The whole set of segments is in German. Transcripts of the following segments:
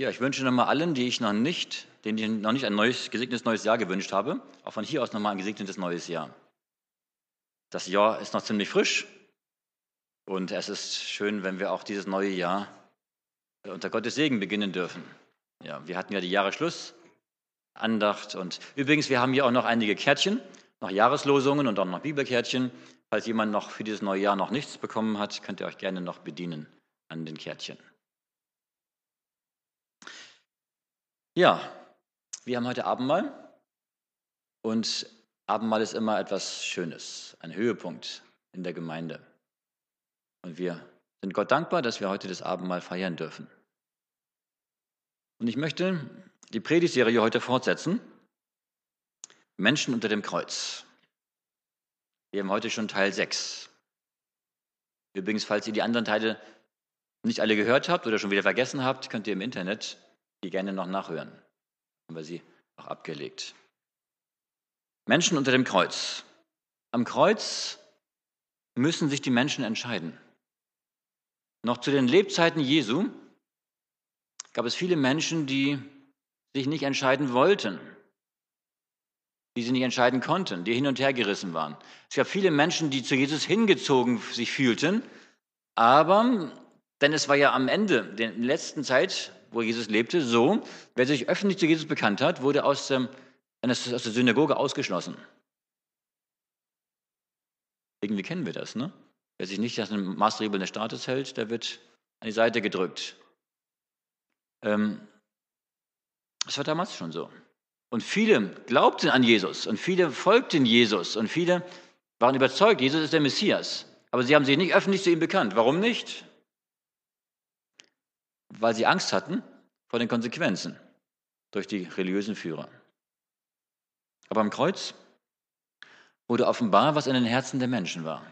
Ja, ich wünsche nochmal allen, die ich noch nicht, denen ich noch nicht ein neues, gesegnetes neues Jahr gewünscht habe, auch von hier aus nochmal ein gesegnetes neues Jahr. Das Jahr ist noch ziemlich frisch und es ist schön, wenn wir auch dieses neue Jahr unter Gottes Segen beginnen dürfen. Ja, wir hatten ja die Jahresschluss, Andacht und übrigens, wir haben hier auch noch einige Kärtchen, noch Jahreslosungen und auch noch Bibelkärtchen. Falls jemand noch für dieses neue Jahr noch nichts bekommen hat, könnt ihr euch gerne noch bedienen an den Kärtchen. Ja, wir haben heute Abendmahl und Abendmahl ist immer etwas Schönes, ein Höhepunkt in der Gemeinde. Und wir sind Gott dankbar, dass wir heute das Abendmahl feiern dürfen. Und ich möchte die Predigtserie heute fortsetzen. Menschen unter dem Kreuz. Wir haben heute schon Teil 6. Übrigens, falls ihr die anderen Teile nicht alle gehört habt oder schon wieder vergessen habt, könnt ihr im Internet die gerne noch nachhören. Haben wir sie auch abgelegt. Menschen unter dem Kreuz. Am Kreuz müssen sich die Menschen entscheiden. Noch zu den Lebzeiten Jesu gab es viele Menschen, die sich nicht entscheiden wollten, die sie nicht entscheiden konnten, die hin und her gerissen waren. Es gab viele Menschen, die zu Jesus hingezogen sich fühlten, aber, denn es war ja am Ende, der letzten Zeit, wo Jesus lebte, so, wer sich öffentlich zu Jesus bekannt hat, wurde aus, dem, aus der Synagoge ausgeschlossen. Irgendwie kennen wir das, ne? Wer sich nicht an den Maßregeln des Staates hält, der wird an die Seite gedrückt. Ähm, das war damals schon so. Und viele glaubten an Jesus und viele folgten Jesus und viele waren überzeugt, Jesus ist der Messias. Aber sie haben sich nicht öffentlich zu ihm bekannt. Warum nicht? Weil sie Angst hatten vor den Konsequenzen durch die religiösen Führer. Aber am Kreuz wurde offenbar, was in den Herzen der Menschen war.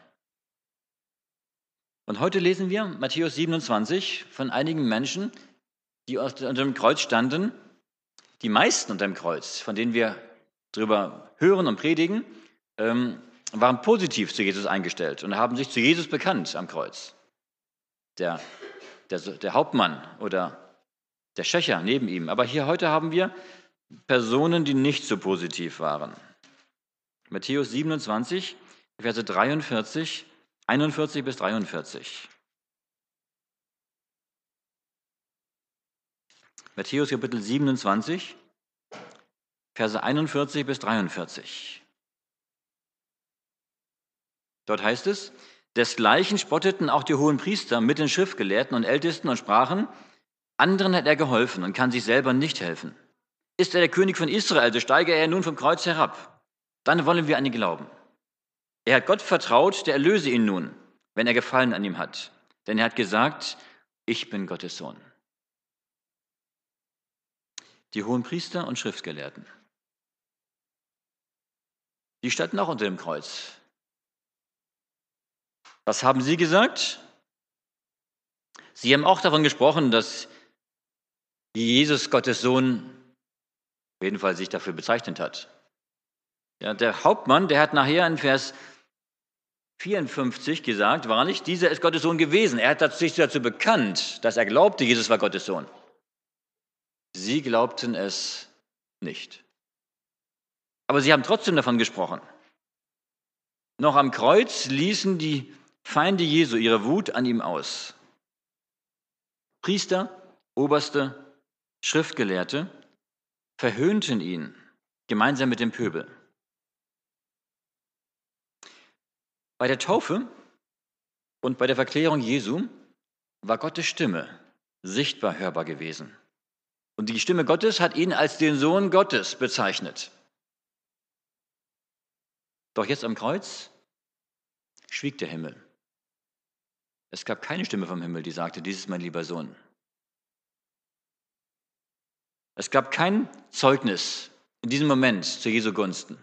Und heute lesen wir Matthäus 27 von einigen Menschen, die unter dem Kreuz standen, die meisten unter dem Kreuz, von denen wir darüber hören und predigen, ähm, waren positiv zu Jesus eingestellt und haben sich zu Jesus bekannt am Kreuz. Der der, der Hauptmann oder der Schächer neben ihm. Aber hier heute haben wir Personen, die nicht so positiv waren. Matthäus 27, Verse 43, 41 bis 43. Matthäus Kapitel 27, Verse 41 bis 43. Dort heißt es, Desgleichen spotteten auch die hohen Priester mit den Schriftgelehrten und Ältesten und sprachen, anderen hat er geholfen und kann sich selber nicht helfen. Ist er der König von Israel, so steige er nun vom Kreuz herab. Dann wollen wir an ihn glauben. Er hat Gott vertraut, der erlöse ihn nun, wenn er Gefallen an ihm hat. Denn er hat gesagt, ich bin Gottes Sohn. Die hohen Priester und Schriftgelehrten. Die standen auch unter dem Kreuz. Was haben Sie gesagt? Sie haben auch davon gesprochen, dass Jesus Gottes Sohn auf jeden Fall sich dafür bezeichnet hat. Ja, der Hauptmann, der hat nachher in Vers 54 gesagt, wahrlich, dieser ist Gottes Sohn gewesen. Er hat sich dazu bekannt, dass er glaubte, Jesus war Gottes Sohn. Sie glaubten es nicht. Aber sie haben trotzdem davon gesprochen. Noch am Kreuz ließen die Feinde Jesu ihre Wut an ihm aus. Priester, Oberste, Schriftgelehrte verhöhnten ihn gemeinsam mit dem Pöbel. Bei der Taufe und bei der Verklärung Jesu war Gottes Stimme sichtbar hörbar gewesen. Und die Stimme Gottes hat ihn als den Sohn Gottes bezeichnet. Doch jetzt am Kreuz schwieg der Himmel. Es gab keine Stimme vom Himmel, die sagte, dies ist mein lieber Sohn. Es gab kein Zeugnis in diesem Moment zu Jesu Gunsten.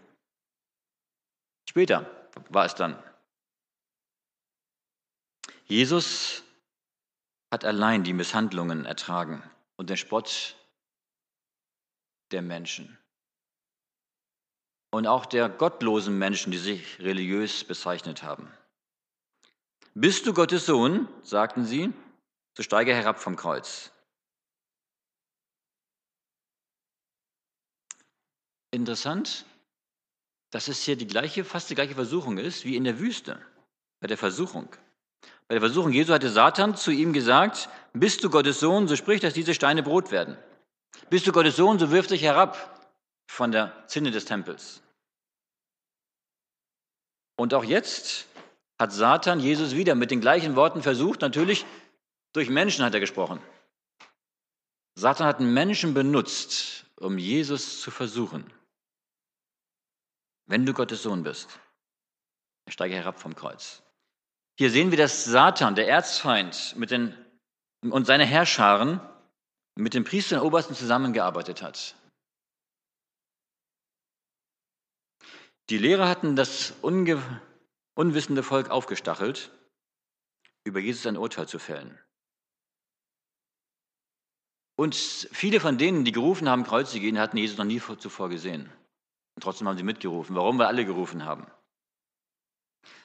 Später war es dann. Jesus hat allein die Misshandlungen ertragen und den Spott der Menschen. Und auch der gottlosen Menschen, die sich religiös bezeichnet haben. Bist du Gottes Sohn, sagten sie, so steige herab vom Kreuz. Interessant, dass es hier die gleiche, fast die gleiche Versuchung ist wie in der Wüste, bei der Versuchung. Bei der Versuchung Jesu hatte Satan zu ihm gesagt, bist du Gottes Sohn, so sprich, dass diese Steine Brot werden. Bist du Gottes Sohn, so wirf dich herab von der Zinne des Tempels. Und auch jetzt hat Satan Jesus wieder mit den gleichen Worten versucht. Natürlich, durch Menschen hat er gesprochen. Satan hat Menschen benutzt, um Jesus zu versuchen. Wenn du Gottes Sohn bist, steige herab vom Kreuz. Hier sehen wir, dass Satan, der Erzfeind, mit den, und seine Herrscharen mit den Priestern und Obersten zusammengearbeitet hat. Die Lehrer hatten das unge unwissende Volk aufgestachelt, über Jesus ein Urteil zu fällen. Und viele von denen, die gerufen haben, Kreuze gehen, hatten Jesus noch nie zuvor gesehen. Und trotzdem haben sie mitgerufen. Warum? Weil alle gerufen haben.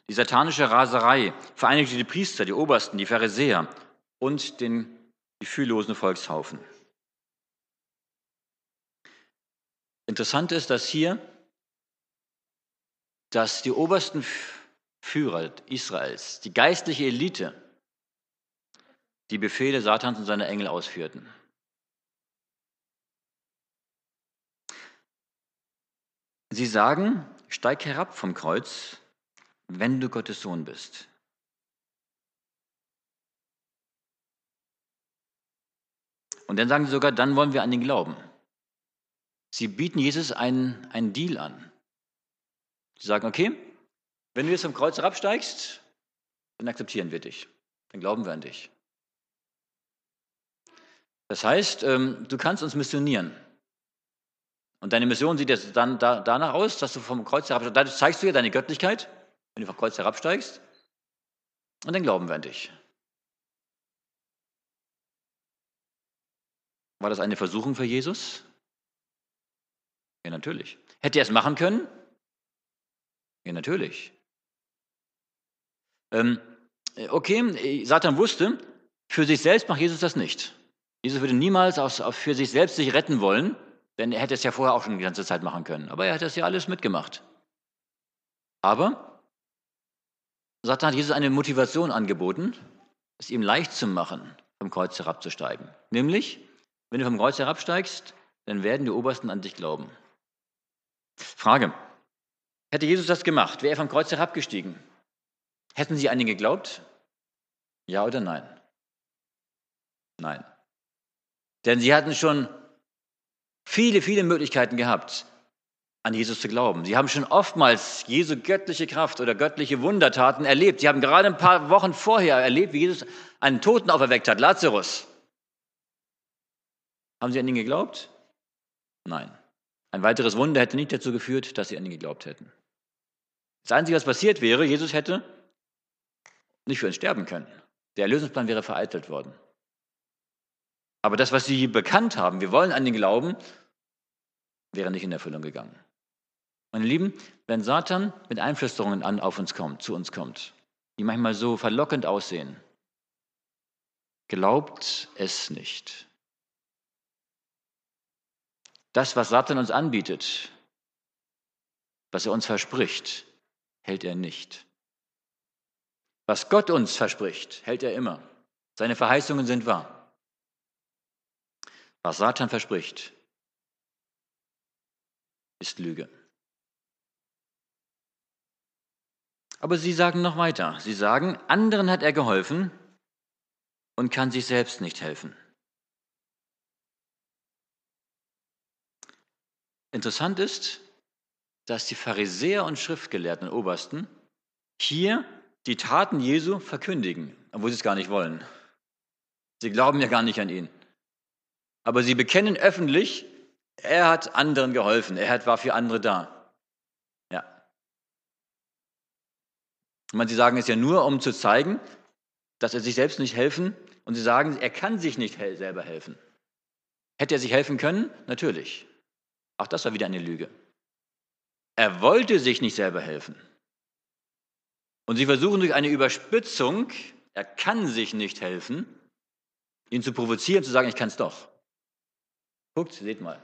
Die satanische Raserei vereinigte die Priester, die Obersten, die Pharisäer und den gefühllosen Volkshaufen. Interessant ist, dass hier, dass die obersten Führer Israels, die geistliche Elite, die Befehle Satans und seiner Engel ausführten. Sie sagen, steig herab vom Kreuz, wenn du Gottes Sohn bist. Und dann sagen sie sogar, dann wollen wir an ihn glauben. Sie bieten Jesus einen, einen Deal an. Sie sagen, okay, wenn du jetzt vom Kreuz herabsteigst, dann akzeptieren wir dich. Dann glauben wir an dich. Das heißt, ähm, du kannst uns missionieren. Und deine Mission sieht jetzt dann danach aus, dass du vom Kreuz herabsteigst. Dadurch zeigst du ja deine Göttlichkeit, wenn du vom Kreuz herabsteigst. Und dann glauben wir an dich. War das eine Versuchung für Jesus? Ja, natürlich. Hätte er es machen können? Ja, natürlich. Ähm, okay, Satan wusste, für sich selbst macht Jesus das nicht. Jesus würde niemals aus, für sich selbst sich retten wollen, denn er hätte es ja vorher auch schon die ganze Zeit machen können. Aber er hat das ja alles mitgemacht. Aber Satan hat Jesus eine Motivation angeboten, es ihm leicht zu machen, vom Kreuz herabzusteigen. Nämlich, wenn du vom Kreuz herabsteigst, dann werden die Obersten an dich glauben. Frage. Hätte Jesus das gemacht, wäre er vom Kreuz herabgestiegen? Hätten sie an ihn geglaubt? Ja oder nein? Nein. Denn sie hatten schon viele, viele Möglichkeiten gehabt, an Jesus zu glauben. Sie haben schon oftmals Jesu göttliche Kraft oder göttliche Wundertaten erlebt. Sie haben gerade ein paar Wochen vorher erlebt, wie Jesus einen Toten auferweckt hat, Lazarus. Haben sie an ihn geglaubt? Nein. Ein weiteres Wunder hätte nicht dazu geführt, dass sie an ihn geglaubt hätten. Das Einzige, was passiert wäre, Jesus hätte nicht für uns sterben können. Der Erlösungsplan wäre vereitelt worden. Aber das, was sie bekannt haben, wir wollen an den Glauben, wäre nicht in Erfüllung gegangen. Meine Lieben, wenn Satan mit Einflüsterungen an auf uns kommt, zu uns kommt, die manchmal so verlockend aussehen, glaubt es nicht. Das, was Satan uns anbietet, was er uns verspricht, hält er nicht. Was Gott uns verspricht, hält er immer. Seine Verheißungen sind wahr. Was Satan verspricht, ist Lüge. Aber sie sagen noch weiter. Sie sagen, anderen hat er geholfen und kann sich selbst nicht helfen. Interessant ist, dass die Pharisäer und Schriftgelehrten Obersten hier die Taten Jesu verkündigen, obwohl sie es gar nicht wollen. Sie glauben ja gar nicht an ihn. Aber sie bekennen öffentlich, er hat anderen geholfen, er war für andere da. Ja. Und sie sagen es ja nur, um zu zeigen, dass er sich selbst nicht helfen. Und sie sagen, er kann sich nicht selber helfen. Hätte er sich helfen können? Natürlich. Auch das war wieder eine Lüge. Er wollte sich nicht selber helfen. Und sie versuchen durch eine Überspitzung, er kann sich nicht helfen, ihn zu provozieren, zu sagen, ich kann es doch. Guckt, seht mal.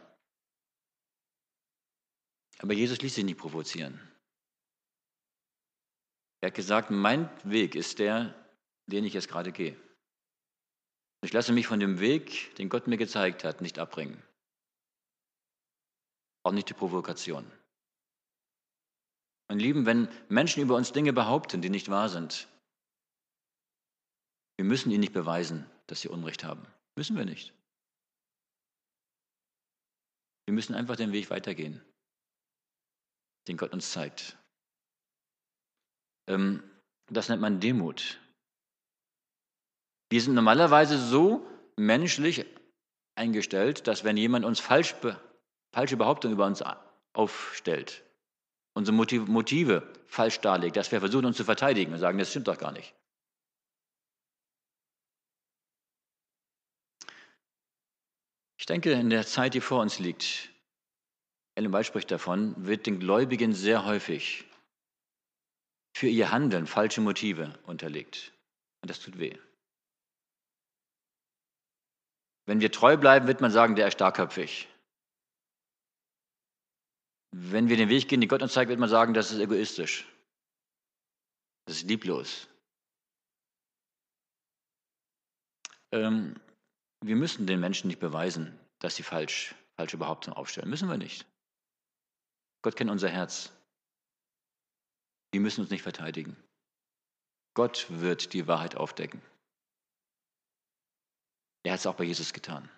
Aber Jesus ließ sich nicht provozieren. Er hat gesagt, mein Weg ist der, den ich jetzt gerade gehe. Ich lasse mich von dem Weg, den Gott mir gezeigt hat, nicht abbringen. Auch nicht die Provokation. Und Lieben, wenn Menschen über uns Dinge behaupten, die nicht wahr sind, wir müssen ihnen nicht beweisen, dass sie Unrecht haben. Müssen wir nicht. Wir müssen einfach den Weg weitergehen, den Gott uns zeigt. Ähm, das nennt man Demut. Wir sind normalerweise so menschlich eingestellt, dass wenn jemand uns falsch, falsche Behauptungen über uns aufstellt, unsere Motive falsch darlegt, dass wir versuchen, uns zu verteidigen und sagen, das stimmt doch gar nicht. Ich denke, in der Zeit, die vor uns liegt, Ellen White spricht davon, wird den Gläubigen sehr häufig für ihr Handeln falsche Motive unterlegt. Und das tut weh. Wenn wir treu bleiben, wird man sagen, der ist starkköpfig. Wenn wir den Weg gehen, den Gott uns zeigt, wird man sagen, das ist egoistisch. Das ist lieblos. Ähm, wir müssen den Menschen nicht beweisen, dass sie falsch, falsche Behauptungen aufstellen. Müssen wir nicht. Gott kennt unser Herz. Wir müssen uns nicht verteidigen. Gott wird die Wahrheit aufdecken. Er hat es auch bei Jesus getan.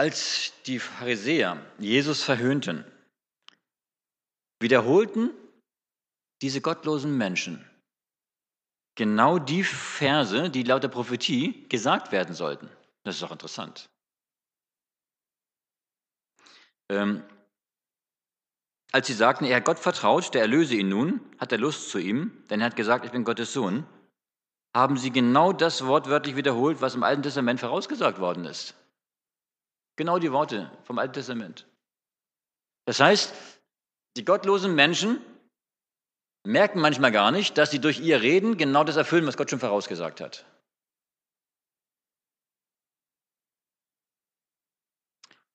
Als die Pharisäer Jesus verhöhnten, wiederholten diese gottlosen Menschen genau die Verse, die laut der Prophetie gesagt werden sollten. Das ist auch interessant. Ähm, als sie sagten, er hat Gott vertraut, der erlöse ihn nun, hat er Lust zu ihm, denn er hat gesagt, ich bin Gottes Sohn, haben sie genau das wortwörtlich wiederholt, was im Alten Testament vorausgesagt worden ist. Genau die Worte vom Alten Testament. Das heißt, die gottlosen Menschen merken manchmal gar nicht, dass sie durch ihr Reden genau das erfüllen, was Gott schon vorausgesagt hat.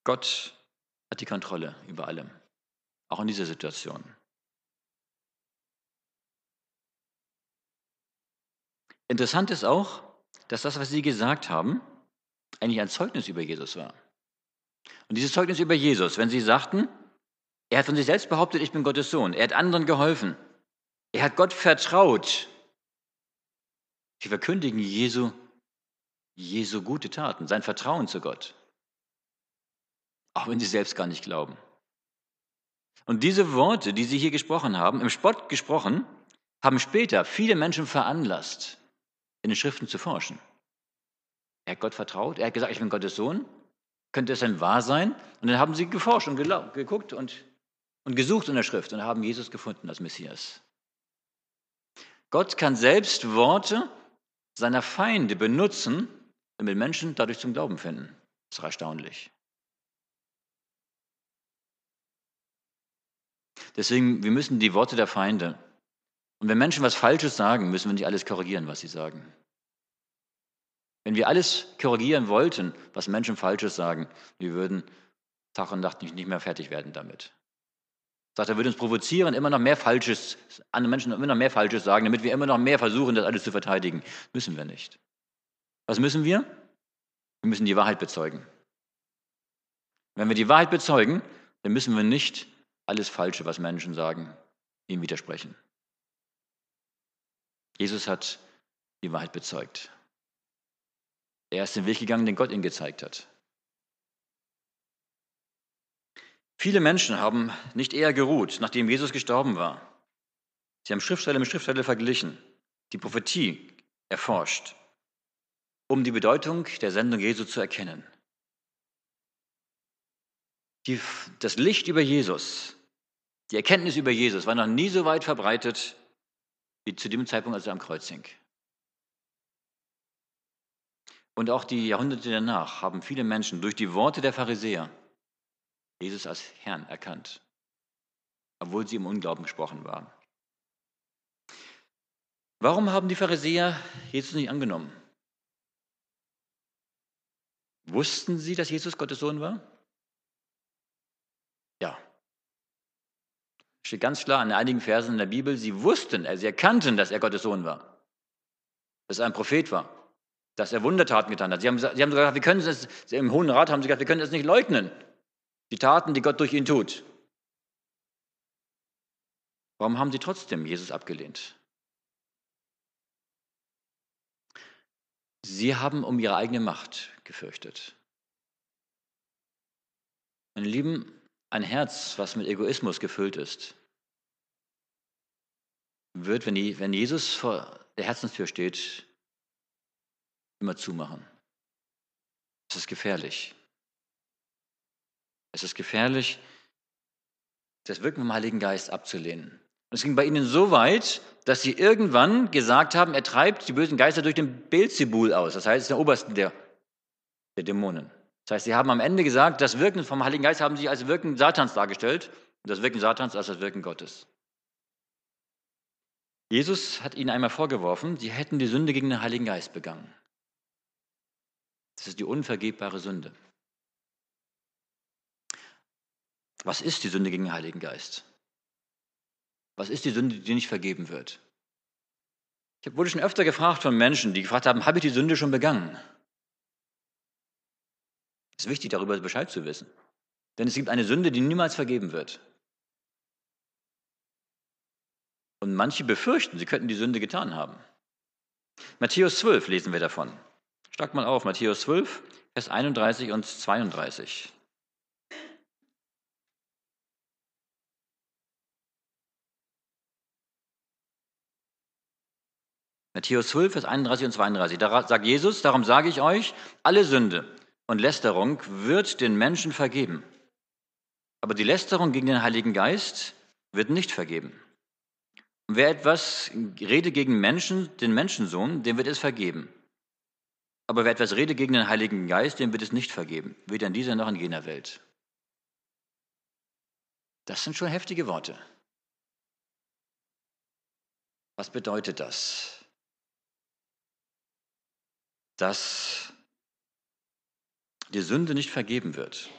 Gott hat die Kontrolle über allem. Auch in dieser Situation. Interessant ist auch, dass das, was Sie gesagt haben, eigentlich ein Zeugnis über Jesus war. Und dieses Zeugnis über Jesus, wenn Sie sagten, er hat von sich selbst behauptet, ich bin Gottes Sohn, er hat anderen geholfen, er hat Gott vertraut. Sie verkündigen Jesu, Jesu gute Taten, sein Vertrauen zu Gott. Auch wenn sie selbst gar nicht glauben. Und diese Worte, die Sie hier gesprochen haben, im Spott gesprochen, haben später viele Menschen veranlasst, in den Schriften zu forschen. Er hat Gott vertraut, er hat gesagt, ich bin Gottes Sohn. Könnte es denn wahr sein? Und dann haben sie geforscht und geguckt und, und gesucht in der Schrift und haben Jesus gefunden als Messias. Gott kann selbst Worte seiner Feinde benutzen, damit Menschen dadurch zum Glauben finden. Das ist erstaunlich. Deswegen, wir müssen die Worte der Feinde. Und wenn Menschen was Falsches sagen, müssen wir nicht alles korrigieren, was sie sagen. Wenn wir alles korrigieren wollten, was Menschen Falsches sagen, wir würden Tag und Nacht nicht mehr fertig werden damit. Sagt, er würde uns provozieren, immer noch mehr Falsches, andere Menschen immer noch mehr Falsches sagen, damit wir immer noch mehr versuchen, das alles zu verteidigen. Müssen wir nicht. Was müssen wir? Wir müssen die Wahrheit bezeugen. Wenn wir die Wahrheit bezeugen, dann müssen wir nicht alles Falsche, was Menschen sagen, ihm widersprechen. Jesus hat die Wahrheit bezeugt. Er ist den Weg gegangen, den Gott ihm gezeigt hat. Viele Menschen haben nicht eher geruht, nachdem Jesus gestorben war. Sie haben Schriftsteller mit Schriftsteller verglichen, die Prophetie erforscht, um die Bedeutung der Sendung Jesu zu erkennen. Die, das Licht über Jesus, die Erkenntnis über Jesus war noch nie so weit verbreitet wie zu dem Zeitpunkt, als er am Kreuz hing. Und auch die Jahrhunderte danach haben viele Menschen durch die Worte der Pharisäer Jesus als Herrn erkannt, obwohl sie im Unglauben gesprochen waren. Warum haben die Pharisäer Jesus nicht angenommen? Wussten sie, dass Jesus Gottes Sohn war? Ja. Steht ganz klar in einigen Versen in der Bibel, sie wussten, sie erkannten, dass er Gottes Sohn war. Dass er ein Prophet war. Dass er Wundertaten getan hat. Sie haben, sie haben gesagt, wir können es, im Hohen Rat haben sie gesagt, wir können es nicht leugnen. Die Taten, die Gott durch ihn tut. Warum haben sie trotzdem Jesus abgelehnt? Sie haben um ihre eigene Macht gefürchtet. Meine Lieben, ein Herz, was mit Egoismus gefüllt ist, wird, wenn, die, wenn Jesus vor der Herzenstür steht, immer zumachen. Es ist gefährlich. Es ist gefährlich, das Wirken vom Heiligen Geist abzulehnen. Und es ging bei ihnen so weit, dass sie irgendwann gesagt haben, er treibt die bösen Geister durch den Beelzebul aus. Das heißt, der Obersten der, der Dämonen. Das heißt, sie haben am Ende gesagt, das Wirken vom Heiligen Geist haben sie als Wirken Satans dargestellt und das Wirken Satans als das Wirken Gottes. Jesus hat ihnen einmal vorgeworfen, sie hätten die Sünde gegen den Heiligen Geist begangen. Das ist die unvergebbare Sünde. Was ist die Sünde gegen den Heiligen Geist? Was ist die Sünde, die nicht vergeben wird? Ich wurde schon öfter gefragt von Menschen, die gefragt haben, habe ich die Sünde schon begangen? Es ist wichtig, darüber Bescheid zu wissen. Denn es gibt eine Sünde, die niemals vergeben wird. Und manche befürchten, sie könnten die Sünde getan haben. Matthäus 12 lesen wir davon. Schlag mal auf, Matthäus 12, Vers 31 und 32. Matthäus 12, Vers 31 und 32. Da sagt Jesus, darum sage ich euch, alle Sünde und Lästerung wird den Menschen vergeben. Aber die Lästerung gegen den Heiligen Geist wird nicht vergeben. Und wer etwas rede gegen Menschen, den Menschensohn, dem wird es vergeben. Aber wer etwas rede gegen den Heiligen Geist, dem wird es nicht vergeben, weder in dieser noch in jener Welt. Das sind schon heftige Worte. Was bedeutet das? dass die Sünde nicht vergeben wird.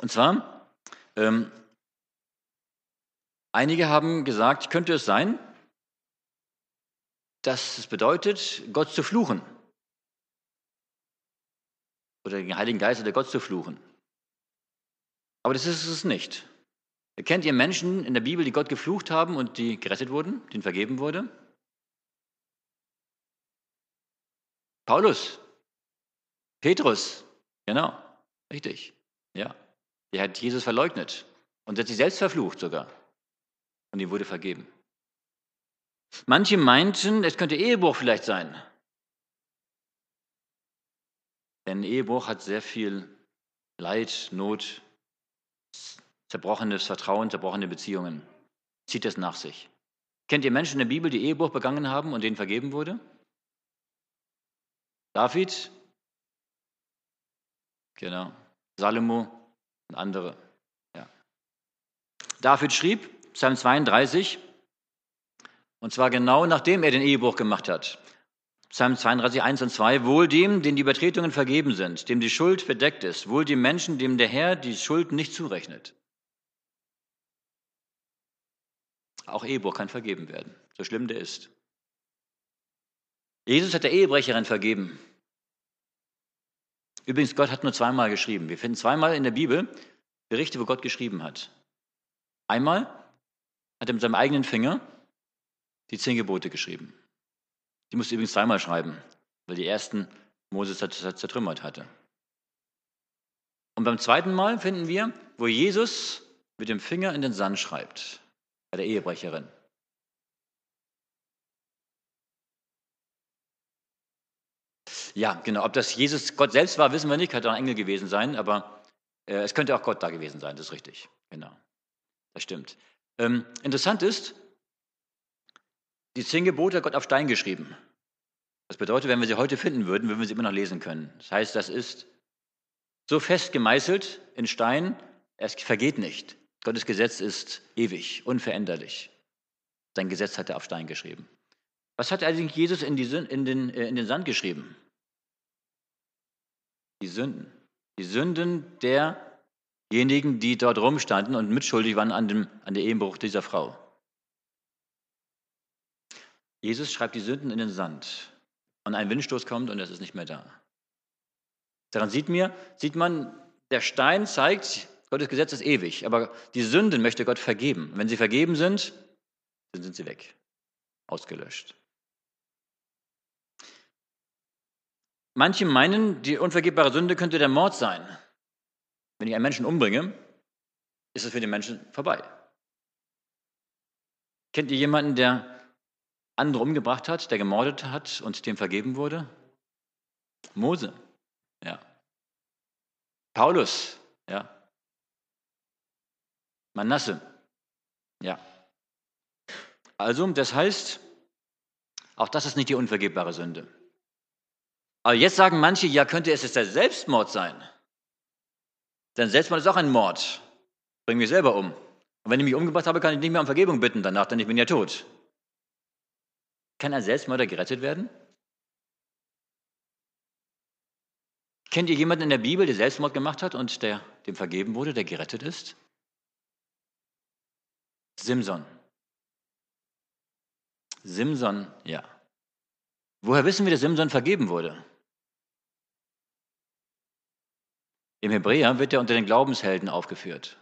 Und zwar, ähm, einige haben gesagt, könnte es sein, dass es bedeutet, Gott zu fluchen. Oder den Heiligen Geist oder Gott zu fluchen. Aber das ist es nicht. Kennt ihr Menschen in der Bibel, die Gott geflucht haben und die gerettet wurden, denen vergeben wurde? Paulus, Petrus, genau, richtig, ja. Der hat Jesus verleugnet und hat sich selbst verflucht sogar. Und ihm wurde vergeben. Manche meinten, es könnte Ehebruch vielleicht sein. Denn Ehebruch hat sehr viel Leid, Not, zerbrochenes Vertrauen, zerbrochene Beziehungen. Zieht es nach sich. Kennt ihr Menschen in der Bibel, die Ehebruch begangen haben und denen vergeben wurde? David, genau, Salomo und andere. Ja. David schrieb, Psalm 32, und zwar genau nachdem er den Ehebruch gemacht hat. Psalm 32, 1 und 2, wohl dem, den die Übertretungen vergeben sind, dem die Schuld bedeckt ist, wohl dem Menschen, dem der Herr die Schuld nicht zurechnet. Auch Ehebruch kann vergeben werden, so schlimm der ist. Jesus hat der Ehebrecherin vergeben. Übrigens, Gott hat nur zweimal geschrieben. Wir finden zweimal in der Bibel Berichte, wo Gott geschrieben hat. Einmal hat er mit seinem eigenen Finger die zehn Gebote geschrieben. Die musste übrigens zweimal schreiben, weil die ersten Moses zertrümmert hatte. Und beim zweiten Mal finden wir, wo Jesus mit dem Finger in den Sand schreibt, bei der Ehebrecherin. Ja, genau. Ob das Jesus Gott selbst war, wissen wir nicht. Könnte auch ein Engel gewesen sein, aber äh, es könnte auch Gott da gewesen sein. Das ist richtig. Genau. Das stimmt. Ähm, interessant ist, die zehn Gebote hat Gott auf Stein geschrieben. Das bedeutet, wenn wir sie heute finden würden, würden wir sie immer noch lesen können. Das heißt, das ist so fest gemeißelt in Stein, es vergeht nicht. Gottes Gesetz ist ewig, unveränderlich. Sein Gesetz hat er auf Stein geschrieben. Was hat eigentlich Jesus in, die, in, den, äh, in den Sand geschrieben? Die Sünden. Die Sünden derjenigen, die dort rumstanden und mitschuldig waren an dem, an dem Ehebruch dieser Frau. Jesus schreibt die Sünden in den Sand und ein Windstoß kommt und es ist nicht mehr da. Daran sieht, mir, sieht man, der Stein zeigt, Gottes Gesetz ist ewig, aber die Sünden möchte Gott vergeben. Wenn sie vergeben sind, dann sind sie weg, ausgelöscht. Manche meinen, die unvergebbare Sünde könnte der Mord sein. Wenn ich einen Menschen umbringe, ist es für den Menschen vorbei. Kennt ihr jemanden, der andere umgebracht hat, der gemordet hat und dem vergeben wurde? Mose, ja. Paulus, ja. Manasse, ja. Also, das heißt, auch das ist nicht die unvergebbare Sünde. Aber jetzt sagen manche, ja, könnte es jetzt der Selbstmord sein? Denn Selbstmord ist auch ein Mord. Bring mich selber um. Und wenn ich mich umgebracht habe, kann ich nicht mehr um Vergebung bitten danach, denn ich bin ja tot. Kann ein Selbstmörder gerettet werden? Kennt ihr jemanden in der Bibel, der Selbstmord gemacht hat und der dem vergeben wurde, der gerettet ist? Simson. Simson, ja. Woher wissen wir, dass Simson vergeben wurde? Im Hebräer wird er unter den Glaubenshelden aufgeführt.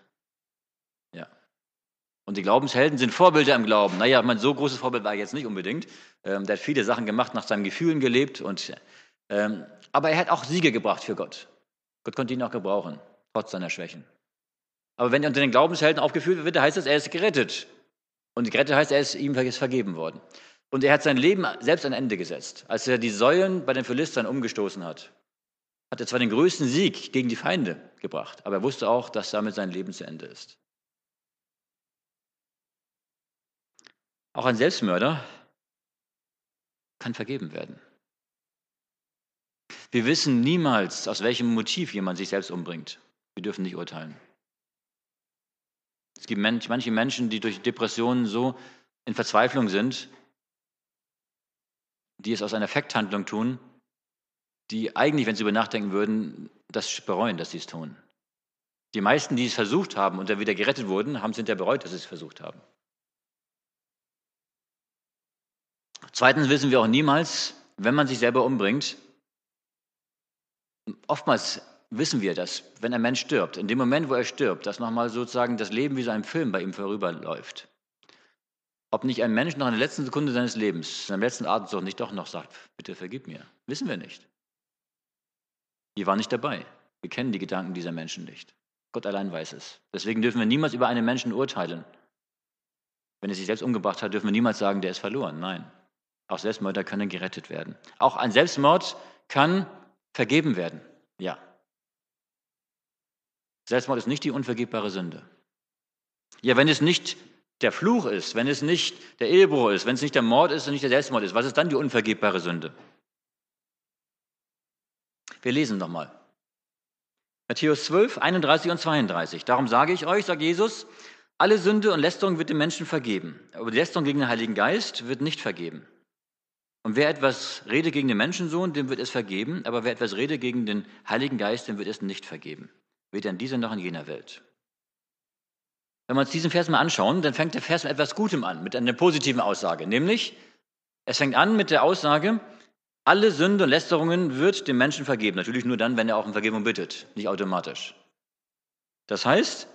Und die Glaubenshelden sind Vorbilder im Glauben. Naja, mein so großes Vorbild war er jetzt nicht unbedingt. Ähm, der hat viele Sachen gemacht, nach seinen Gefühlen gelebt. Und, ähm, aber er hat auch Siege gebracht für Gott. Gott konnte ihn auch gebrauchen, trotz seiner Schwächen. Aber wenn er unter den Glaubenshelden aufgeführt wird, heißt das, er ist gerettet. Und gerettet heißt, er ist ihm vergeben worden. Und er hat sein Leben selbst ein Ende gesetzt. Als er die Säulen bei den Philistern umgestoßen hat, hat er zwar den größten Sieg gegen die Feinde gebracht, aber er wusste auch, dass damit sein Leben zu Ende ist. Auch ein Selbstmörder kann vergeben werden. Wir wissen niemals, aus welchem Motiv jemand sich selbst umbringt. Wir dürfen nicht urteilen. Es gibt manche Menschen, die durch Depressionen so in Verzweiflung sind, die es aus einer Affekthandlung tun, die eigentlich, wenn sie über nachdenken würden, das bereuen, dass sie es tun. Die meisten, die es versucht haben und dann wieder gerettet wurden, haben es hinterher bereut, dass sie es versucht haben. Zweitens wissen wir auch niemals, wenn man sich selber umbringt, oftmals wissen wir das, wenn ein Mensch stirbt, in dem Moment, wo er stirbt, dass nochmal sozusagen das Leben wie so ein Film bei ihm vorüberläuft. Ob nicht ein Mensch noch in der letzten Sekunde seines Lebens, seinem letzten Atemzug nicht doch noch sagt, bitte vergib mir, wissen wir nicht. Wir waren nicht dabei. Wir kennen die Gedanken dieser Menschen nicht. Gott allein weiß es. Deswegen dürfen wir niemals über einen Menschen urteilen. Wenn er sich selbst umgebracht hat, dürfen wir niemals sagen, der ist verloren. Nein. Auch Selbstmörder können gerettet werden. Auch ein Selbstmord kann vergeben werden. Ja. Selbstmord ist nicht die unvergebbare Sünde. Ja, wenn es nicht der Fluch ist, wenn es nicht der Ehebruch ist, wenn es nicht der Mord ist und nicht der Selbstmord ist, was ist dann die unvergebbare Sünde? Wir lesen nochmal. Matthäus 12, 31 und 32. Darum sage ich euch, sagt Jesus, alle Sünde und Lästerung wird dem Menschen vergeben, aber die Lästerung gegen den Heiligen Geist wird nicht vergeben. Und wer etwas rede gegen den Menschensohn, dem wird es vergeben, aber wer etwas rede gegen den Heiligen Geist, dem wird es nicht vergeben. Weder in dieser noch in jener Welt. Wenn wir uns diesen Vers mal anschauen, dann fängt der Vers mit etwas Gutem an, mit einer positiven Aussage. Nämlich, es fängt an mit der Aussage, alle Sünde und Lästerungen wird dem Menschen vergeben. Natürlich nur dann, wenn er auch um Vergebung bittet, nicht automatisch. Das heißt,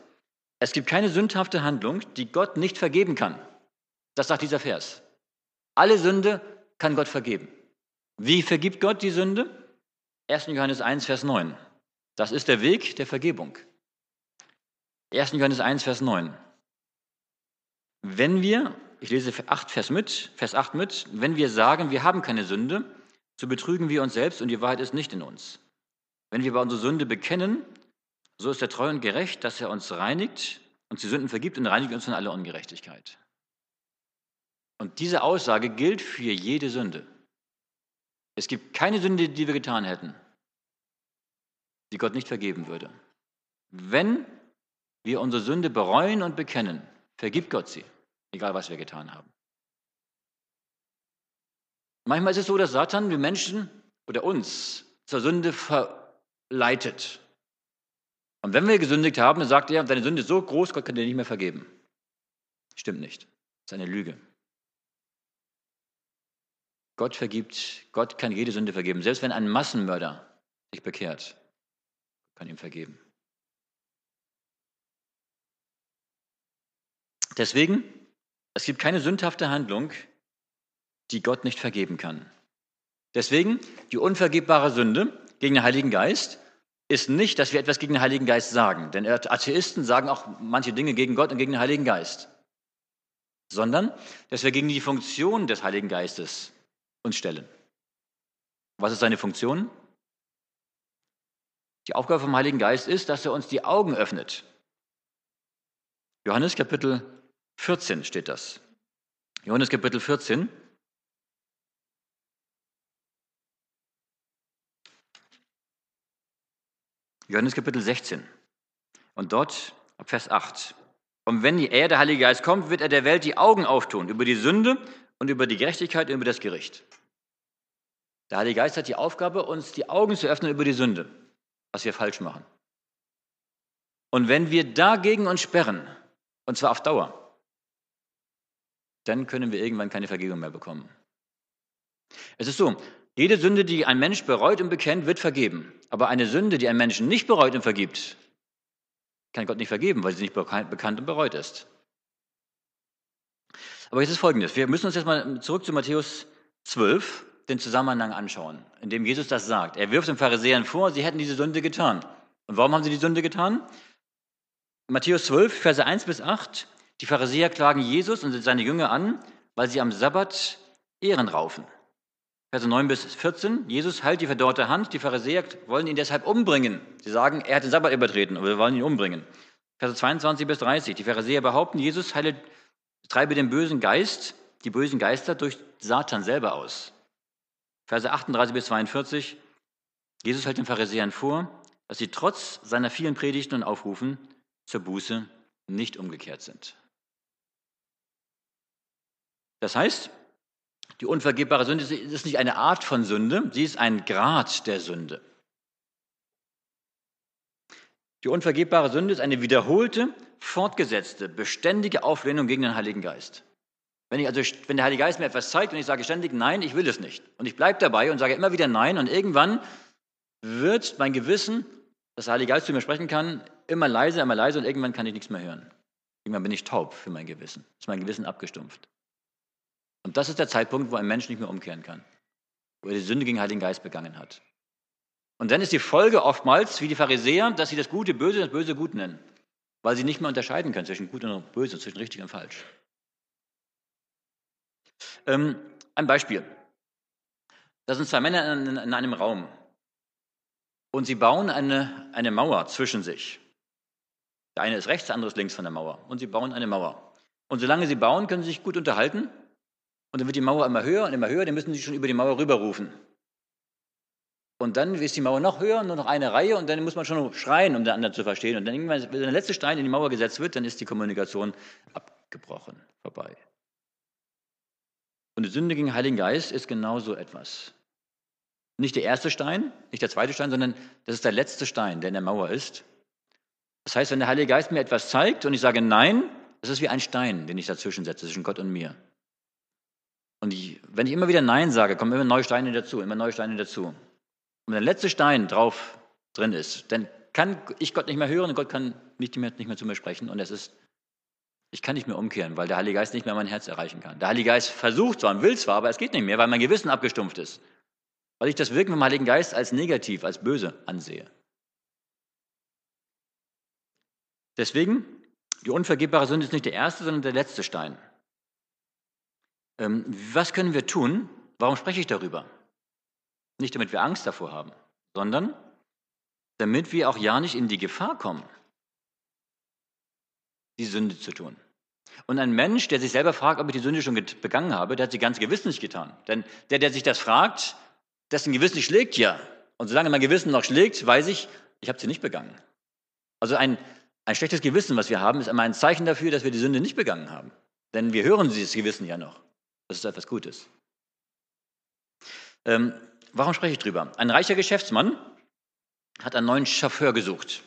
es gibt keine sündhafte Handlung, die Gott nicht vergeben kann. Das sagt dieser Vers. Alle Sünde kann Gott vergeben. Wie vergibt Gott die Sünde? 1. Johannes 1, Vers 9. Das ist der Weg der Vergebung. 1. Johannes 1, Vers 9. Wenn wir, ich lese 8, Vers, mit, Vers 8 mit, wenn wir sagen, wir haben keine Sünde, so betrügen wir uns selbst und die Wahrheit ist nicht in uns. Wenn wir bei unserer Sünde bekennen, so ist er treu und gerecht, dass er uns reinigt, uns die Sünden vergibt und reinigt uns von aller Ungerechtigkeit. Und diese Aussage gilt für jede Sünde. Es gibt keine Sünde, die wir getan hätten, die Gott nicht vergeben würde. Wenn wir unsere Sünde bereuen und bekennen, vergibt Gott sie, egal was wir getan haben. Manchmal ist es so, dass Satan wir Menschen oder uns zur Sünde ver leitet. Und wenn wir gesündigt haben, dann sagt er, deine Sünde ist so groß, Gott kann dir nicht mehr vergeben. Stimmt nicht. Das ist eine Lüge. Gott vergibt, Gott kann jede Sünde vergeben. Selbst wenn ein Massenmörder sich bekehrt, kann ihm vergeben. Deswegen, es gibt keine sündhafte Handlung, die Gott nicht vergeben kann. Deswegen, die unvergebbare Sünde gegen den Heiligen Geist ist nicht, dass wir etwas gegen den Heiligen Geist sagen. Denn Atheisten sagen auch manche Dinge gegen Gott und gegen den Heiligen Geist. Sondern, dass wir gegen die Funktion des Heiligen Geistes uns stellen. Was ist seine Funktion? Die Aufgabe vom Heiligen Geist ist, dass er uns die Augen öffnet. Johannes Kapitel 14 steht das. Johannes Kapitel 14. Johannes Kapitel 16. Und dort ab Vers 8. Und wenn er, der Heilige Geist, kommt, wird er der Welt die Augen auftun über die Sünde und über die Gerechtigkeit und über das Gericht. Der Heilige Geist hat die Aufgabe, uns die Augen zu öffnen über die Sünde, was wir falsch machen. Und wenn wir dagegen uns sperren, und zwar auf Dauer, dann können wir irgendwann keine Vergebung mehr bekommen. Es ist so, jede Sünde, die ein Mensch bereut und bekennt, wird vergeben. Aber eine Sünde, die ein Mensch nicht bereut und vergibt, kann Gott nicht vergeben, weil sie nicht bekannt und bereut ist. Aber jetzt ist Folgendes. Wir müssen uns jetzt mal zurück zu Matthäus 12 den Zusammenhang anschauen, in dem Jesus das sagt. Er wirft den Pharisäern vor, sie hätten diese Sünde getan. Und warum haben sie die Sünde getan? Matthäus 12, Verse 1 bis 8. Die Pharisäer klagen Jesus und seine Jünger an, weil sie am Sabbat Ehren raufen. Verse 9 bis 14. Jesus heilt die verdorrte Hand. Die Pharisäer wollen ihn deshalb umbringen. Sie sagen, er hat den Sabbat übertreten und wir wollen ihn umbringen. Verse 22 bis 30. Die Pharisäer behaupten, Jesus heile, treibe den bösen Geist, die bösen Geister durch Satan selber aus. Verse 38 bis 42. Jesus hält den Pharisäern vor, dass sie trotz seiner vielen Predigten und Aufrufen zur Buße nicht umgekehrt sind. Das heißt, die unvergebbare Sünde ist nicht eine Art von Sünde, sie ist ein Grad der Sünde. Die unvergebbare Sünde ist eine wiederholte, fortgesetzte, beständige Auflehnung gegen den Heiligen Geist. Wenn, ich also, wenn der Heilige Geist mir etwas zeigt und ich sage ständig Nein, ich will es nicht. Und ich bleibe dabei und sage immer wieder Nein und irgendwann wird mein Gewissen, dass der Heilige Geist zu mir sprechen kann, immer leiser, immer leiser und irgendwann kann ich nichts mehr hören. Irgendwann bin ich taub für mein Gewissen. Ist mein Gewissen abgestumpft. Und das ist der Zeitpunkt, wo ein Mensch nicht mehr umkehren kann. Wo er die Sünde gegen den Heiligen Geist begangen hat. Und dann ist die Folge oftmals, wie die Pharisäer, dass sie das Gute böse und das Böse gut nennen. Weil sie nicht mehr unterscheiden können zwischen gut und böse, zwischen richtig und falsch. Ähm, ein Beispiel. Da sind zwei Männer in, in, einem Raum und sie bauen eine, eine Mauer zwischen sich. Der eine ist rechts, der andere ist links von der Mauer. Und sie bauen eine Mauer. Und solange sie bauen, können sie sich gut unterhalten. Und dann wird die Mauer immer höher und immer höher, dann müssen sie schon über die Mauer rüberrufen. Und dann ist die Mauer noch höher, nur noch eine Reihe und dann muss man schon schreien, um den anderen zu verstehen. Und dann irgendwann, wenn der letzte Stein in die Mauer gesetzt wird, dann ist die Kommunikation abgebrochen, vorbei. Und die Sünde gegen den Heiligen Geist ist genauso etwas. Nicht der erste Stein, nicht der zweite Stein, sondern das ist der letzte Stein, der in der Mauer ist. Das heißt, wenn der Heilige Geist mir etwas zeigt und ich sage Nein, das ist wie ein Stein, den ich dazwischen setze, zwischen Gott und mir. Und ich, wenn ich immer wieder Nein sage, kommen immer neue Steine dazu, immer neue Steine dazu. Und wenn der letzte Stein drauf drin ist, dann kann ich Gott nicht mehr hören und Gott kann nicht mehr, nicht mehr zu mir sprechen. Und es ist ich kann nicht mehr umkehren, weil der Heilige Geist nicht mehr mein Herz erreichen kann. Der Heilige Geist versucht zwar und will zwar, aber es geht nicht mehr, weil mein Gewissen abgestumpft ist. Weil ich das Wirken vom Heiligen Geist als negativ, als böse ansehe. Deswegen, die unvergebbare Sünde ist nicht der erste, sondern der letzte Stein. Ähm, was können wir tun? Warum spreche ich darüber? Nicht damit wir Angst davor haben, sondern damit wir auch ja nicht in die Gefahr kommen, die Sünde zu tun. Und ein Mensch, der sich selber fragt, ob ich die Sünde schon begangen habe, der hat sie ganz gewiss nicht getan. Denn der, der sich das fragt, dessen Gewissen schlägt ja. Und solange mein Gewissen noch schlägt, weiß ich, ich habe sie nicht begangen. Also ein, ein schlechtes Gewissen, was wir haben, ist immer ein Zeichen dafür, dass wir die Sünde nicht begangen haben. Denn wir hören dieses Gewissen ja noch. Das ist etwas Gutes. Ähm, warum spreche ich drüber? Ein reicher Geschäftsmann hat einen neuen Chauffeur gesucht.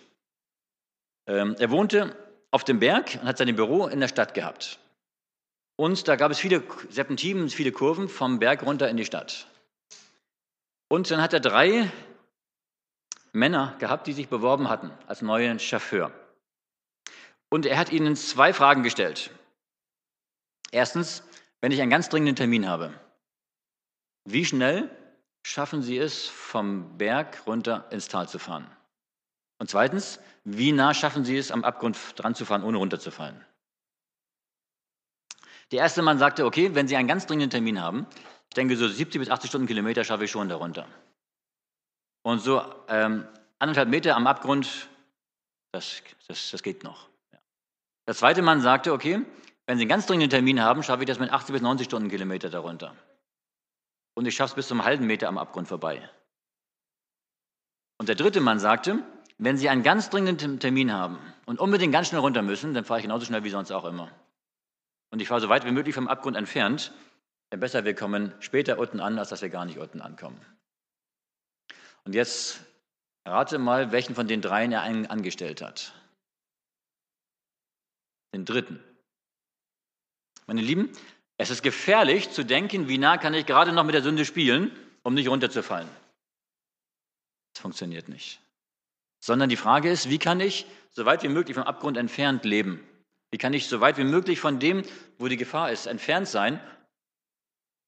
Ähm, er wohnte auf dem Berg und hat sein Büro in der Stadt gehabt. Und da gab es viele Serpentinen, viele Kurven vom Berg runter in die Stadt. Und dann hat er drei Männer gehabt, die sich beworben hatten als neuen Chauffeur. Und er hat ihnen zwei Fragen gestellt. Erstens, wenn ich einen ganz dringenden Termin habe, wie schnell schaffen Sie es, vom Berg runter ins Tal zu fahren? Und zweitens, wie nah schaffen Sie es, am Abgrund dran zu fahren, ohne runterzufallen? Der erste Mann sagte, okay, wenn Sie einen ganz dringenden Termin haben, ich denke, so 70 bis 80 Stundenkilometer schaffe ich schon darunter. Und so ähm, anderthalb Meter am Abgrund, das, das, das geht noch. Ja. Der zweite Mann sagte, okay, wenn Sie einen ganz dringenden Termin haben, schaffe ich das mit 80 bis 90 Stundenkilometer darunter. Und ich schaffe es bis zum halben Meter am Abgrund vorbei. Und der dritte Mann sagte, wenn Sie einen ganz dringenden Termin haben und unbedingt ganz schnell runter müssen, dann fahre ich genauso schnell wie sonst auch immer. Und ich fahre so weit wie möglich vom Abgrund entfernt, denn besser wir kommen später unten an, als dass wir gar nicht unten ankommen. Und jetzt rate mal, welchen von den dreien er angestellt hat. Den dritten. Meine Lieben, es ist gefährlich zu denken, wie nah kann ich gerade noch mit der Sünde spielen, um nicht runterzufallen. Das funktioniert nicht. Sondern die Frage ist, wie kann ich so weit wie möglich vom Abgrund entfernt leben? Wie kann ich so weit wie möglich von dem, wo die Gefahr ist, entfernt sein,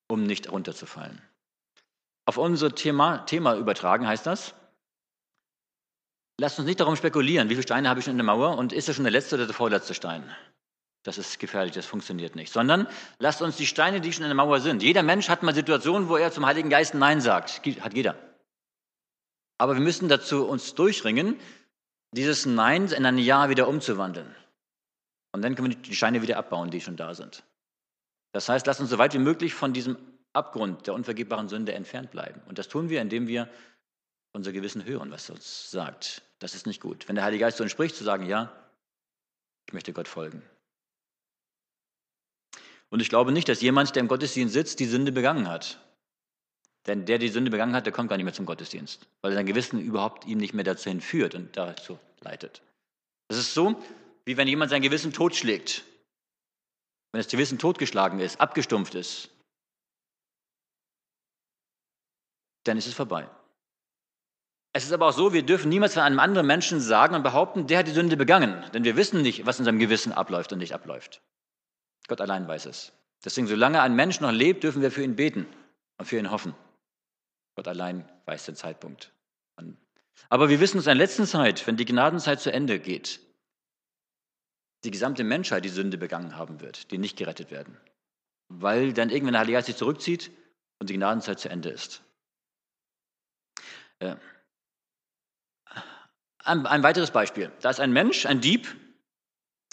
um nicht runterzufallen? Auf unser Thema, Thema übertragen heißt das, lasst uns nicht darum spekulieren, wie viele Steine habe ich schon in der Mauer und ist das schon der letzte oder der vorletzte Stein? Das ist gefährlich, das funktioniert nicht. Sondern lasst uns die Steine, die schon in der Mauer sind. Jeder Mensch hat mal Situationen, wo er zum Heiligen Geist Nein sagt. Hat jeder. Aber wir müssen dazu uns durchringen, dieses Nein in ein Ja wieder umzuwandeln. Und dann können wir die Steine wieder abbauen, die schon da sind. Das heißt, lasst uns so weit wie möglich von diesem Abgrund der unvergebbaren Sünde entfernt bleiben. Und das tun wir, indem wir unser Gewissen hören, was uns sagt. Das ist nicht gut. Wenn der Heilige Geist zu uns spricht, zu sagen, ja, ich möchte Gott folgen. Und ich glaube nicht, dass jemand, der im Gottesdienst sitzt, die Sünde begangen hat. Denn der, der die Sünde begangen hat, der kommt gar nicht mehr zum Gottesdienst, weil sein Gewissen überhaupt ihm nicht mehr dazu hinführt und dazu leitet. Es ist so, wie wenn jemand sein Gewissen totschlägt. Wenn das Gewissen totgeschlagen ist, abgestumpft ist, dann ist es vorbei. Es ist aber auch so, wir dürfen niemals von einem anderen Menschen sagen und behaupten, der hat die Sünde begangen, denn wir wissen nicht, was in seinem Gewissen abläuft und nicht abläuft. Gott allein weiß es. Deswegen, solange ein Mensch noch lebt, dürfen wir für ihn beten und für ihn hoffen. Gott allein weiß den Zeitpunkt. Aber wir wissen, in der letzten Zeit, wenn die Gnadenzeit zu Ende geht, die gesamte Menschheit die Sünde begangen haben wird, die nicht gerettet werden. Weil dann irgendwann der Heilige Geist sich zurückzieht und die Gnadenzeit zu Ende ist. Äh, ein, ein weiteres Beispiel. Da ist ein Mensch, ein Dieb,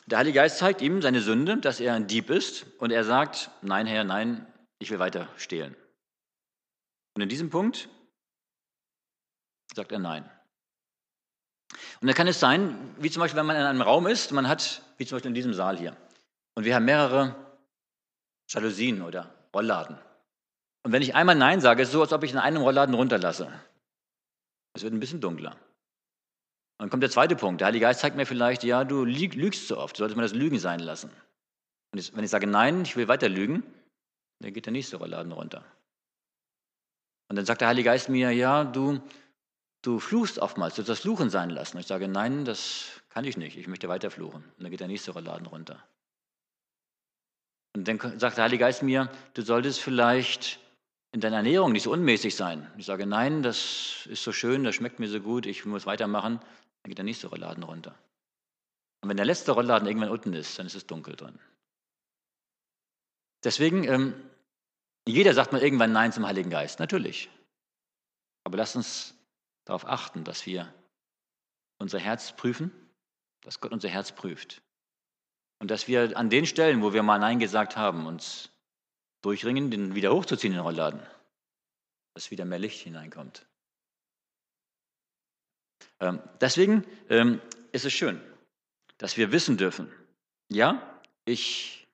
der Heilige Geist zeigt ihm seine Sünde, dass er ein Dieb ist, und er sagt, nein, Herr, nein, ich will weiter stehlen. Und in diesem Punkt sagt er nein. Und dann kann es sein, wie zum Beispiel, wenn man in einem Raum ist, man hat, wie zum Beispiel in diesem Saal hier, und wir haben mehrere Jalousien oder Rollladen. Und wenn ich einmal Nein sage, ist es so, als ob ich in einem Rollladen runterlasse. Es wird ein bisschen dunkler. dann kommt der zweite Punkt. Der Heilige Geist zeigt mir vielleicht, ja, du lügst zu oft, du solltest mir das Lügen sein lassen. Und wenn ich sage, nein, ich will weiter lügen, dann geht der nächste Rollladen runter. Und dann sagt der Heilige Geist mir, ja, du, du fluchst oftmals, du sollst das Fluchen sein lassen. Und ich sage, nein, das kann ich nicht, ich möchte weiter fluchen. Und dann geht der nächste Rollladen runter. Und dann sagt der Heilige Geist mir, du solltest vielleicht in deiner Ernährung nicht so unmäßig sein. Ich sage, nein, das ist so schön, das schmeckt mir so gut, ich muss weitermachen. Dann geht der nächste Rollladen runter. Und wenn der letzte Rollladen irgendwann unten ist, dann ist es dunkel drin. Deswegen, ähm, jeder sagt mal irgendwann Nein zum Heiligen Geist, natürlich. Aber lasst uns darauf achten, dass wir unser Herz prüfen, dass Gott unser Herz prüft. Und dass wir an den Stellen, wo wir mal Nein gesagt haben, uns durchringen, den wieder hochzuziehen, den Rollladen, dass wieder mehr Licht hineinkommt. Ähm, deswegen ähm, ist es schön, dass wir wissen dürfen, ja, ich,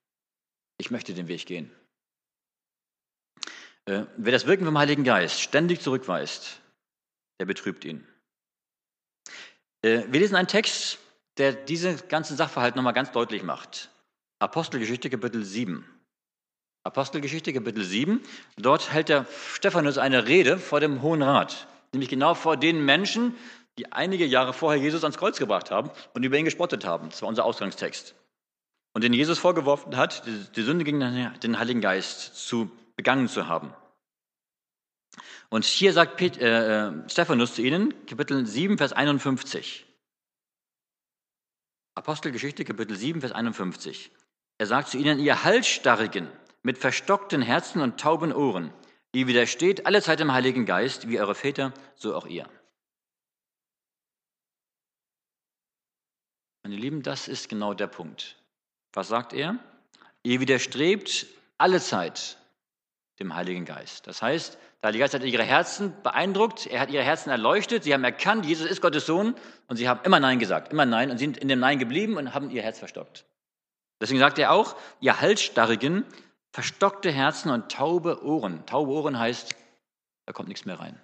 ich möchte den Weg gehen. Äh, wer das Wirken vom Heiligen Geist ständig zurückweist, der betrübt ihn. Äh, wir lesen einen Text, der diese ganzen Sachverhalte nochmal ganz deutlich macht. Apostelgeschichte Kapitel 7. Apostelgeschichte Kapitel 7. Dort hält der Stephanus eine Rede vor dem Hohen Rat, nämlich genau vor den Menschen, die einige Jahre vorher Jesus ans Kreuz gebracht haben und über ihn gespottet haben. Das war unser Ausgangstext. Und den Jesus vorgeworfen hat, die Sünde gegen den Heiligen Geist zu begangen zu haben. Und hier sagt Pet, äh, äh Stephanus zu ihnen, Kapitel 7, Vers 51. Apostelgeschichte, Kapitel 7, Vers 51. Er sagt zu ihnen, ihr Halsstarrigen mit verstockten Herzen und tauben Ohren, ihr widersteht alle Zeit im Heiligen Geist, wie eure Väter, so auch ihr. Meine Lieben, das ist genau der Punkt. Was sagt er? Ihr widerstrebt alle Zeit dem Heiligen Geist. Das heißt, der Heilige Geist hat ihre Herzen beeindruckt, er hat ihre Herzen erleuchtet, sie haben erkannt, Jesus ist Gottes Sohn und sie haben immer Nein gesagt, immer Nein und sind in dem Nein geblieben und haben ihr Herz verstockt. Deswegen sagt er auch, ihr Halsstarrigen, verstockte Herzen und taube Ohren. Taube Ohren heißt, da kommt nichts mehr rein.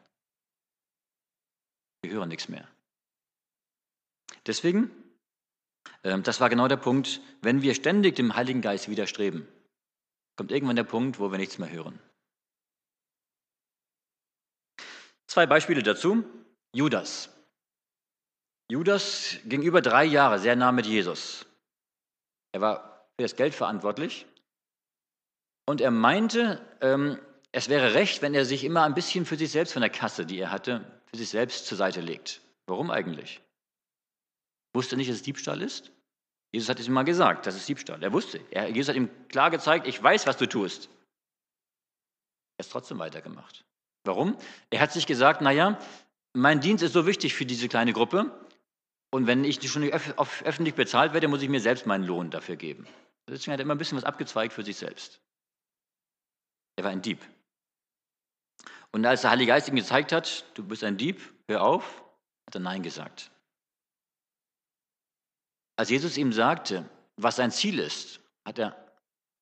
Wir hören nichts mehr. Deswegen, ähm, das war genau der Punkt, wenn wir ständig dem Heiligen Geist widerstreben, kommt irgendwann der Punkt, wo wir nichts mehr hören. Zwei Beispiele dazu. Judas. Judas ging über drei Jahre sehr nah mit Jesus. Er war für das Geld verantwortlich und er meinte, ähm, es wäre recht, wenn er sich immer ein bisschen für sich selbst von der Kasse, die er hatte, für sich selbst zur Seite legt. Warum eigentlich? Wusste nicht, dass es Diebstahl ist? Jesus hat es ihm mal gesagt, das ist Diebstahl. Er wusste. Er, Jesus hat ihm klar gezeigt, ich weiß, was du tust. Er ist trotzdem weitergemacht. Warum? Er hat sich gesagt, naja, mein Dienst ist so wichtig für diese kleine Gruppe und wenn ich schon nicht öf öffentlich bezahlt werde, muss ich mir selbst meinen Lohn dafür geben. Deswegen hat er immer ein bisschen was abgezweigt für sich selbst. Er war ein Dieb. Und als der Heilige Geist ihm gezeigt hat, du bist ein Dieb, hör auf, hat er Nein gesagt. Als Jesus ihm sagte, was sein Ziel ist, hat, er,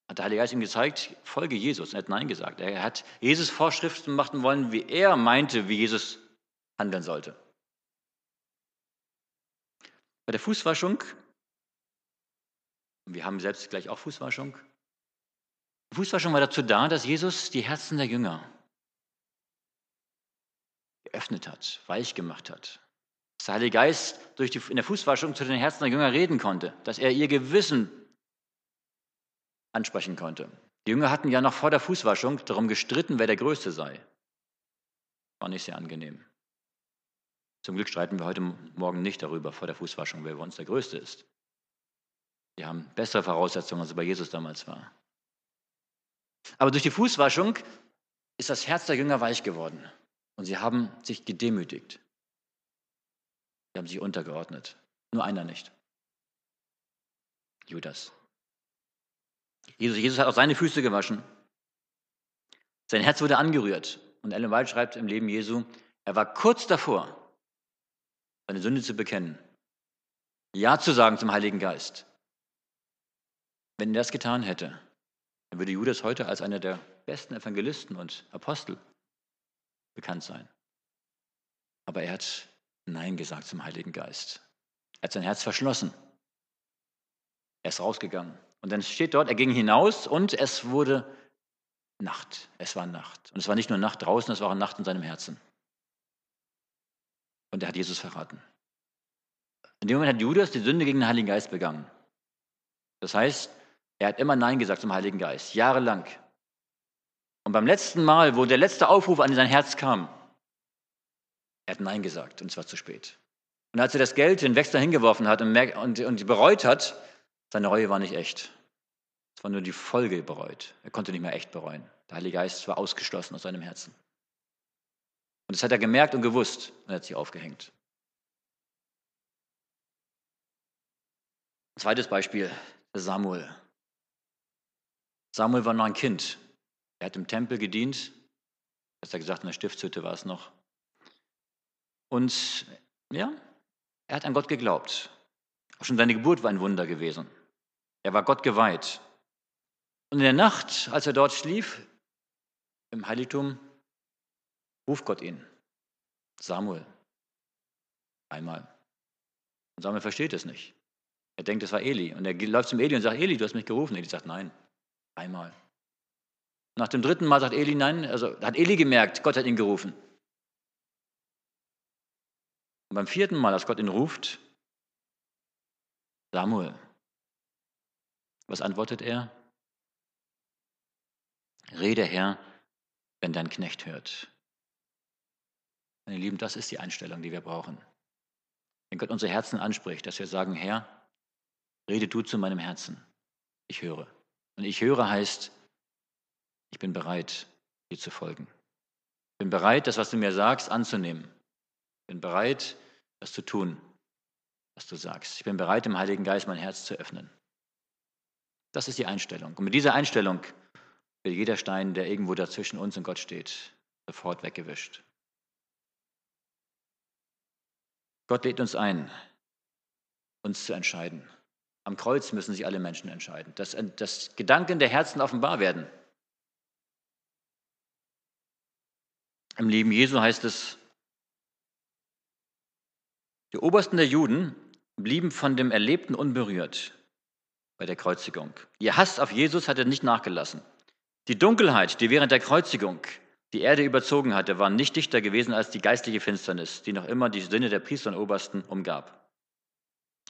hat der Heilige Geist ihm gezeigt, folge Jesus. Er hat Nein gesagt. Er hat Jesus Vorschriften machen wollen, wie er meinte, wie Jesus handeln sollte. Bei der Fußwaschung, wir haben selbst gleich auch Fußwaschung, die Fußwaschung war dazu da, dass Jesus die Herzen der Jünger geöffnet hat, weich gemacht hat, dass der Heilige Geist durch die, in der Fußwaschung zu den Herzen der Jünger reden konnte, dass er ihr Gewissen ansprechen konnte. Die Jünger hatten ja noch vor der Fußwaschung darum gestritten, wer der Größte sei. War nicht sehr angenehm. Zum Glück streiten wir heute Morgen nicht darüber vor der Fußwaschung, wer bei uns der Größte ist. Wir haben bessere Voraussetzungen, als es bei Jesus damals war. Aber durch die Fußwaschung ist das Herz der Jünger weich geworden und sie haben sich gedemütigt. Sie haben sich untergeordnet. Nur einer nicht. Judas. Jesus, Jesus hat auch seine Füße gewaschen. Sein Herz wurde angerührt. Und Ellen White schreibt im Leben Jesu, er war kurz davor, seine Sünde zu bekennen. Ja zu sagen zum Heiligen Geist. Wenn er das getan hätte, dann würde Judas heute als einer der besten Evangelisten und Apostel bekannt sein. Aber er hat Nein gesagt zum Heiligen Geist. Er hat sein Herz verschlossen. Er ist rausgegangen. Und dann steht dort, er ging hinaus und es wurde Nacht. Es war Nacht. Und es war nicht nur Nacht draußen, es war Nacht in seinem Herzen. Und er hat Jesus verraten. In dem Moment hat Judas die Sünde gegen den Heiligen Geist begangen. Das heißt, er hat immer Nein gesagt zum Heiligen Geist, jahrelang. Und beim letzten Mal, wo der letzte Aufruf an sein Herz kam, er hat Nein gesagt und es war zu spät. Und als er das Geld den Wechsler hingeworfen hat und, und, und bereut hat, seine Reue war nicht echt. Es war nur die Folge bereut. Er konnte nicht mehr echt bereuen. Der Heilige Geist war ausgeschlossen aus seinem Herzen. Und das hat er gemerkt und gewusst und er hat sich aufgehängt. Zweites Beispiel, Samuel. Samuel war noch ein Kind. Er hat im Tempel gedient. Besser gesagt, in der Stiftshütte war es noch. Und ja, er hat an Gott geglaubt. Auch schon seine Geburt war ein Wunder gewesen. Er war Gott geweiht. Und in der Nacht, als er dort schlief, im Heiligtum, ruft Gott ihn. Samuel. Einmal. Und Samuel versteht es nicht. Er denkt, es war Eli. Und er läuft zum Eli und sagt, Eli, du hast mich gerufen. Eli sagt, nein, einmal. Nach dem dritten Mal sagt Eli, nein, also hat Eli gemerkt, Gott hat ihn gerufen. Und beim vierten Mal, als Gott ihn ruft, Samuel. Was antwortet er? Rede, Herr, wenn dein Knecht hört. Meine Lieben, das ist die Einstellung, die wir brauchen. Wenn Gott unsere Herzen anspricht, dass wir sagen, Herr, rede du zu meinem Herzen. Ich höre. Und ich höre heißt, ich bin bereit, dir zu folgen. Ich bin bereit, das, was du mir sagst, anzunehmen. Ich bin bereit, das zu tun, was du sagst. Ich bin bereit, dem Heiligen Geist mein Herz zu öffnen. Das ist die Einstellung. Und mit dieser Einstellung wird jeder Stein, der irgendwo dazwischen uns und Gott steht, sofort weggewischt. Gott lädt uns ein, uns zu entscheiden. Am Kreuz müssen sich alle Menschen entscheiden, dass, dass Gedanken der Herzen offenbar werden. Im Leben Jesu heißt es, die Obersten der Juden blieben von dem Erlebten unberührt bei der Kreuzigung. Ihr Hass auf Jesus hatte nicht nachgelassen. Die Dunkelheit, die während der Kreuzigung die Erde überzogen hatte, war nicht dichter gewesen als die geistliche Finsternis, die noch immer die Sinne der Priester und Obersten umgab.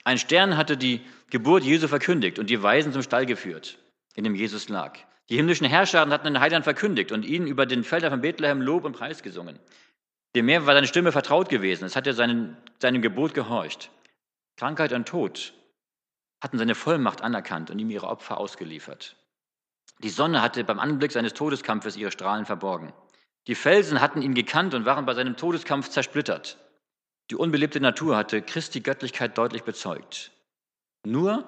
Ein Stern hatte die Geburt Jesu verkündigt und die Weisen zum Stall geführt, in dem Jesus lag. Die himmlischen Herrscher hatten den Heiland verkündigt und ihnen über den Feldern von Bethlehem Lob und Preis gesungen. Dem Meer war seine Stimme vertraut gewesen, es hatte seinen, seinem Gebot gehorcht. Krankheit und Tod hatten seine Vollmacht anerkannt und ihm ihre Opfer ausgeliefert. Die Sonne hatte beim Anblick seines Todeskampfes ihre Strahlen verborgen. Die Felsen hatten ihn gekannt und waren bei seinem Todeskampf zersplittert. Die unbelebte Natur hatte Christi Göttlichkeit deutlich bezeugt. Nur,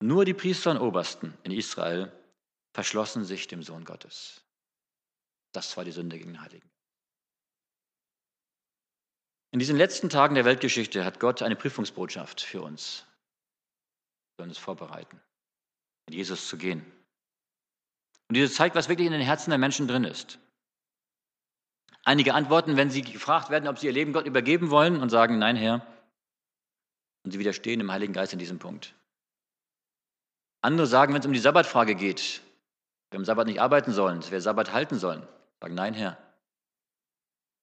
nur die Priester und Obersten in Israel verschlossen sich dem Sohn Gottes. Das war die Sünde gegen den Heiligen. In diesen letzten Tagen der Weltgeschichte hat Gott eine Prüfungsbotschaft für uns. Sollen uns vorbereiten, mit Jesus zu gehen. Und diese zeigt, was wirklich in den Herzen der Menschen drin ist. Einige antworten, wenn sie gefragt werden, ob sie ihr Leben Gott übergeben wollen und sagen, nein, Herr. Und sie widerstehen dem Heiligen Geist in diesem Punkt. Andere sagen, wenn es um die Sabbatfrage geht, wir am Sabbat nicht arbeiten sollen, dass wir Sabbat halten sollen, sagen, nein, Herr.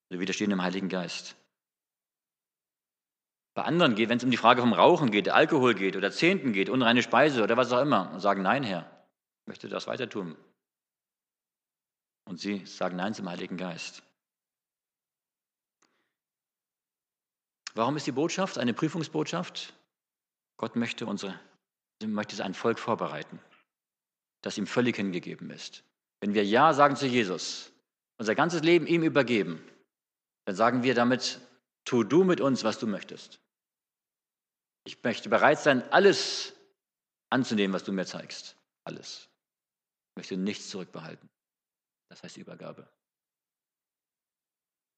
Sie widerstehen dem Heiligen Geist. Bei anderen geht, wenn es um die Frage vom Rauchen geht, Alkohol geht oder Zehnten geht, unreine Speise oder was auch immer, und sagen, nein, Herr, ich möchte das weiter tun. Und sie sagen Nein zum Heiligen Geist. Warum ist die Botschaft eine Prüfungsbotschaft? Gott möchte, unsere, möchte sein Volk vorbereiten, das ihm völlig hingegeben ist. Wenn wir Ja sagen zu Jesus, unser ganzes Leben ihm übergeben, dann sagen wir damit, tu du mit uns, was du möchtest. Ich möchte bereit sein, alles anzunehmen, was du mir zeigst. Alles. Ich möchte nichts zurückbehalten. Das heißt Übergabe.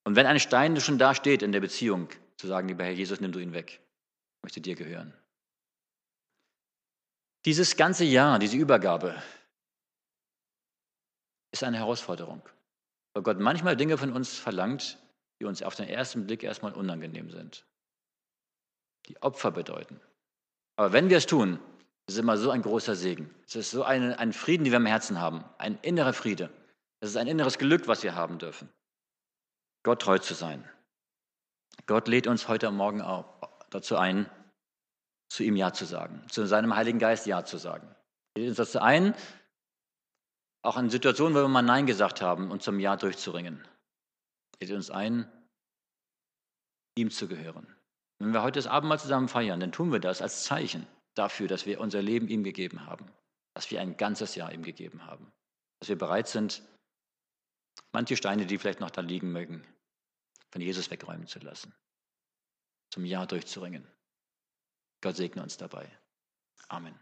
Und wenn ein Stein schon da steht in der Beziehung, zu sagen, lieber Herr Jesus, nimm du ihn weg. Ich möchte dir gehören. Dieses ganze Jahr, diese Übergabe, ist eine Herausforderung, weil Gott manchmal Dinge von uns verlangt, die uns auf den ersten Blick erstmal unangenehm sind, die Opfer bedeuten. Aber wenn wir es tun, ist es immer so ein großer Segen. Es ist so ein, ein Frieden, den wir im Herzen haben, ein innerer Friede. Es ist ein inneres Glück, was wir haben dürfen, Gott treu zu sein. Gott lädt uns heute Morgen auch dazu ein, zu ihm Ja zu sagen, zu seinem Heiligen Geist Ja zu sagen. Er lädt uns dazu ein, auch in Situationen, wo wir mal Nein gesagt haben, uns zum Ja durchzuringen. Er lädt uns ein, ihm zu gehören. Wenn wir heute das Abendmahl zusammen feiern, dann tun wir das als Zeichen dafür, dass wir unser Leben ihm gegeben haben, dass wir ein ganzes Jahr ihm gegeben haben, dass wir bereit sind, manche Steine, die vielleicht noch da liegen mögen, von Jesus wegräumen zu lassen, zum Ja durchzuringen. Gott segne uns dabei. Amen.